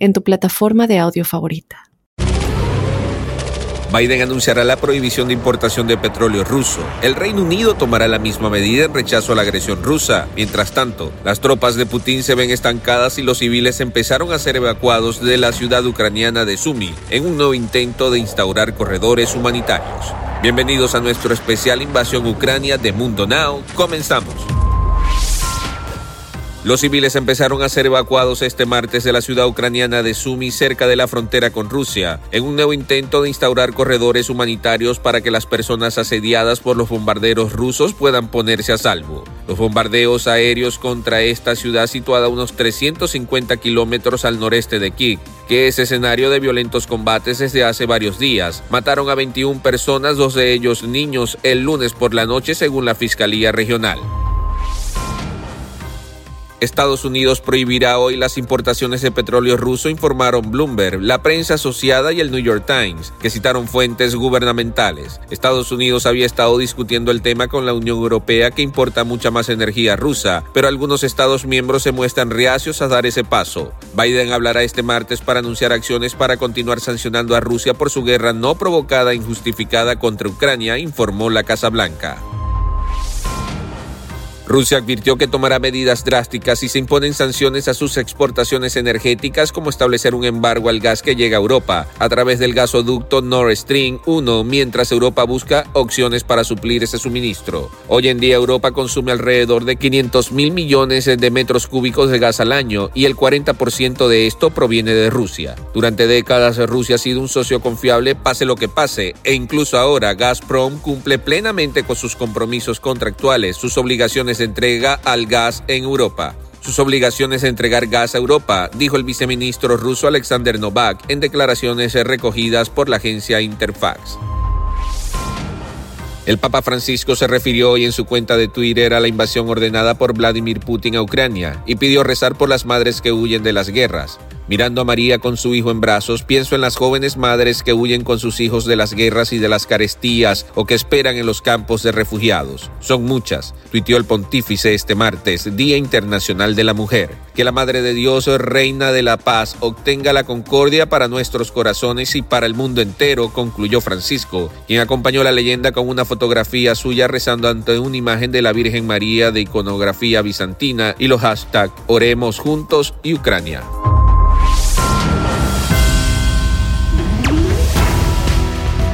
en tu plataforma de audio favorita. Biden anunciará la prohibición de importación de petróleo ruso. El Reino Unido tomará la misma medida en rechazo a la agresión rusa. Mientras tanto, las tropas de Putin se ven estancadas y los civiles empezaron a ser evacuados de la ciudad ucraniana de Sumy en un nuevo intento de instaurar corredores humanitarios. Bienvenidos a nuestro especial Invasión Ucrania de Mundo Now. Comenzamos. Los civiles empezaron a ser evacuados este martes de la ciudad ucraniana de Sumy, cerca de la frontera con Rusia, en un nuevo intento de instaurar corredores humanitarios para que las personas asediadas por los bombarderos rusos puedan ponerse a salvo. Los bombardeos aéreos contra esta ciudad situada a unos 350 kilómetros al noreste de Kiev, que es escenario de violentos combates desde hace varios días, mataron a 21 personas, dos de ellos niños, el lunes por la noche según la Fiscalía Regional. Estados Unidos prohibirá hoy las importaciones de petróleo ruso, informaron Bloomberg, la prensa asociada y el New York Times, que citaron fuentes gubernamentales. Estados Unidos había estado discutiendo el tema con la Unión Europea que importa mucha más energía rusa, pero algunos Estados miembros se muestran reacios a dar ese paso. Biden hablará este martes para anunciar acciones para continuar sancionando a Rusia por su guerra no provocada e injustificada contra Ucrania, informó la Casa Blanca. Rusia advirtió que tomará medidas drásticas si se imponen sanciones a sus exportaciones energéticas como establecer un embargo al gas que llega a Europa a través del gasoducto Nord Stream 1 mientras Europa busca opciones para suplir ese suministro. Hoy en día Europa consume alrededor de 500 mil millones de metros cúbicos de gas al año y el 40% de esto proviene de Rusia. Durante décadas Rusia ha sido un socio confiable pase lo que pase e incluso ahora Gazprom cumple plenamente con sus compromisos contractuales, sus obligaciones entrega al gas en Europa. Sus obligaciones de entregar gas a Europa, dijo el viceministro ruso Alexander Novak en declaraciones recogidas por la agencia Interfax. El Papa Francisco se refirió hoy en su cuenta de Twitter a la invasión ordenada por Vladimir Putin a Ucrania y pidió rezar por las madres que huyen de las guerras. Mirando a María con su hijo en brazos, pienso en las jóvenes madres que huyen con sus hijos de las guerras y de las carestías o que esperan en los campos de refugiados. Son muchas, tuiteó el pontífice este martes, Día Internacional de la Mujer. Que la Madre de Dios, Reina de la Paz, obtenga la concordia para nuestros corazones y para el mundo entero, concluyó Francisco, quien acompañó la leyenda con una fotografía suya rezando ante una imagen de la Virgen María de iconografía bizantina y los hashtag Oremos Juntos y Ucrania.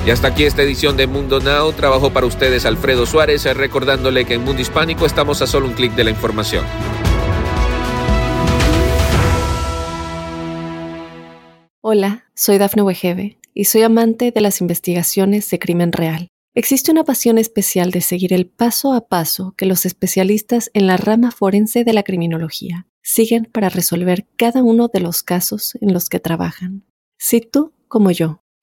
Y hasta aquí esta edición de Mundo Now. Trabajo para ustedes Alfredo Suárez, recordándole que en Mundo Hispánico estamos a solo un clic de la información. Hola, soy Dafne Wegebe y soy amante de las investigaciones de crimen real. Existe una pasión especial de seguir el paso a paso que los especialistas en la rama forense de la criminología siguen para resolver cada uno de los casos en los que trabajan. Si tú, como yo,